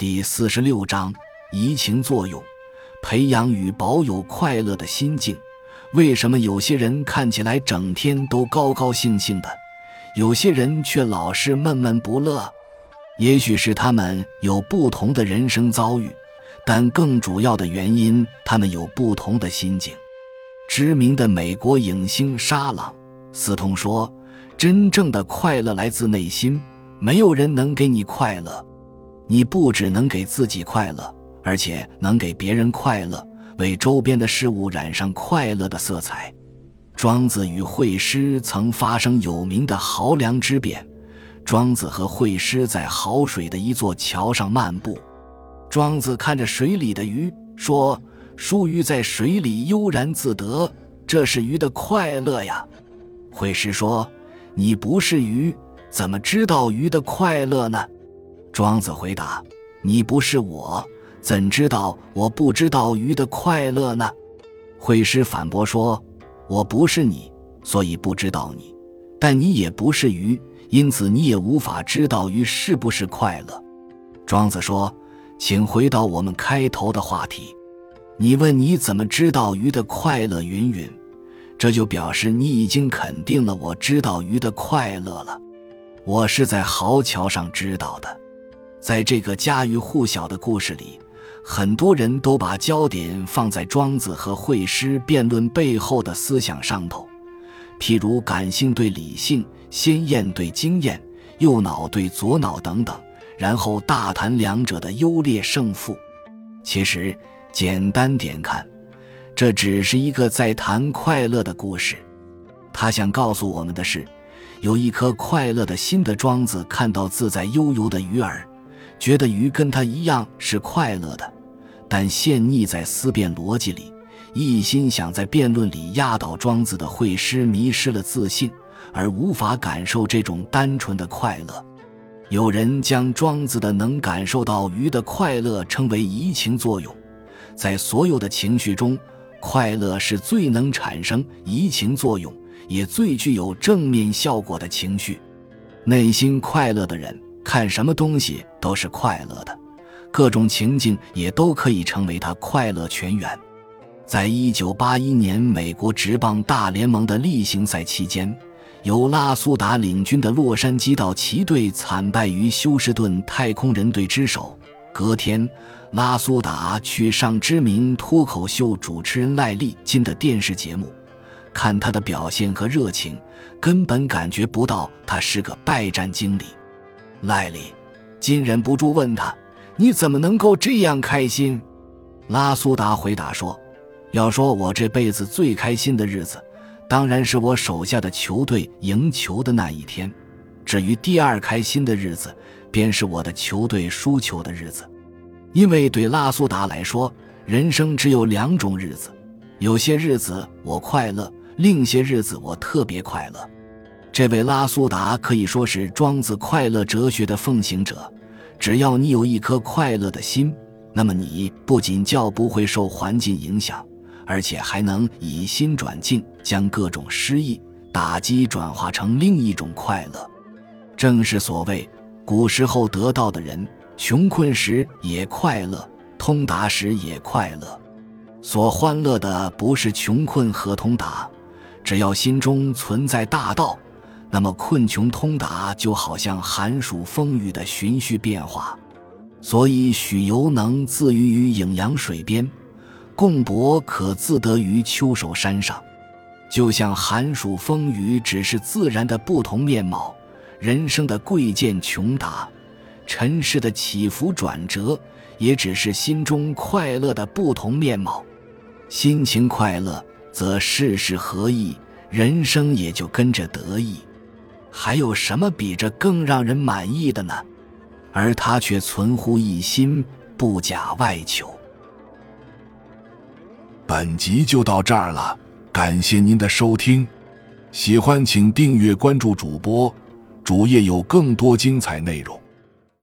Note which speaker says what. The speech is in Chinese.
Speaker 1: 第四十六章移情作用，培养与保有快乐的心境。为什么有些人看起来整天都高高兴兴的，有些人却老是闷闷不乐？也许是他们有不同的人生遭遇，但更主要的原因，他们有不同的心境。知名的美国影星沙朗·斯通说：“真正的快乐来自内心，没有人能给你快乐。”你不只能给自己快乐，而且能给别人快乐，为周边的事物染上快乐的色彩。庄子与惠施曾发生有名的濠梁之变。庄子和惠施在濠水的一座桥上漫步。庄子看着水里的鱼，说：“疏鱼在水里悠然自得，这是鱼的快乐呀。”惠施说：“你不是鱼，怎么知道鱼的快乐呢？”庄子回答：“你不是我，怎知道我不知道鱼的快乐呢？”惠施反驳说：“我不是你，所以不知道你；但你也不是鱼，因此你也无法知道鱼是不是快乐。”庄子说：“请回到我们开头的话题，你问你怎么知道鱼的快乐？云云，这就表示你已经肯定了我知道鱼的快乐了。我是在濠桥上知道的。”在这个家喻户晓的故事里，很多人都把焦点放在庄子和惠施辩论背后的思想上头，譬如感性对理性、先验对经验、右脑对左脑等等，然后大谈两者的优劣胜负。其实，简单点看，这只是一个在谈快乐的故事。他想告诉我们的是，有一颗快乐的心的庄子看到自在悠游的鱼儿。觉得鱼跟他一样是快乐的，但陷溺在思辨逻辑里，一心想在辩论里压倒庄子的会师，迷失了自信，而无法感受这种单纯的快乐。有人将庄子的能感受到鱼的快乐称为移情作用，在所有的情绪中，快乐是最能产生移情作用，也最具有正面效果的情绪。内心快乐的人。看什么东西都是快乐的，各种情境也都可以成为他快乐泉源。在一九八一年美国职棒大联盟的例行赛期间，由拉苏达领军的洛杉矶道奇队惨败于休斯顿太空人队之手。隔天，拉苏达去上知名脱口秀主持人赖利金的电视节目，看他的表现和热情，根本感觉不到他是个败战经理。赖利，金忍不住问他：“你怎么能够这样开心？”拉苏达回答说：“要说我这辈子最开心的日子，当然是我手下的球队赢球的那一天。至于第二开心的日子，便是我的球队输球的日子。因为对拉苏达来说，人生只有两种日子：有些日子我快乐，另些日子我特别快乐。”这位拉苏达可以说是庄子快乐哲学的奉行者。只要你有一颗快乐的心，那么你不仅较不会受环境影响，而且还能以心转境，将各种失意、打击转化成另一种快乐。正是所谓古时候得道的人，穷困时也快乐，通达时也快乐。所欢乐的不是穷困和通达，只要心中存在大道。那么困穷通达就好像寒暑风雨的循序变化，所以许由能自娱于颍阳水边，贡伯可自得于秋守山上。就像寒暑风雨只是自然的不同面貌，人生的贵贱穷达，尘世的起伏转折，也只是心中快乐的不同面貌。心情快乐，则事事合意，人生也就跟着得意。还有什么比这更让人满意的呢？而他却存乎一心，不假外求。
Speaker 2: 本集就到这儿了，感谢您的收听，喜欢请订阅关注主播，主页有更多精彩内容。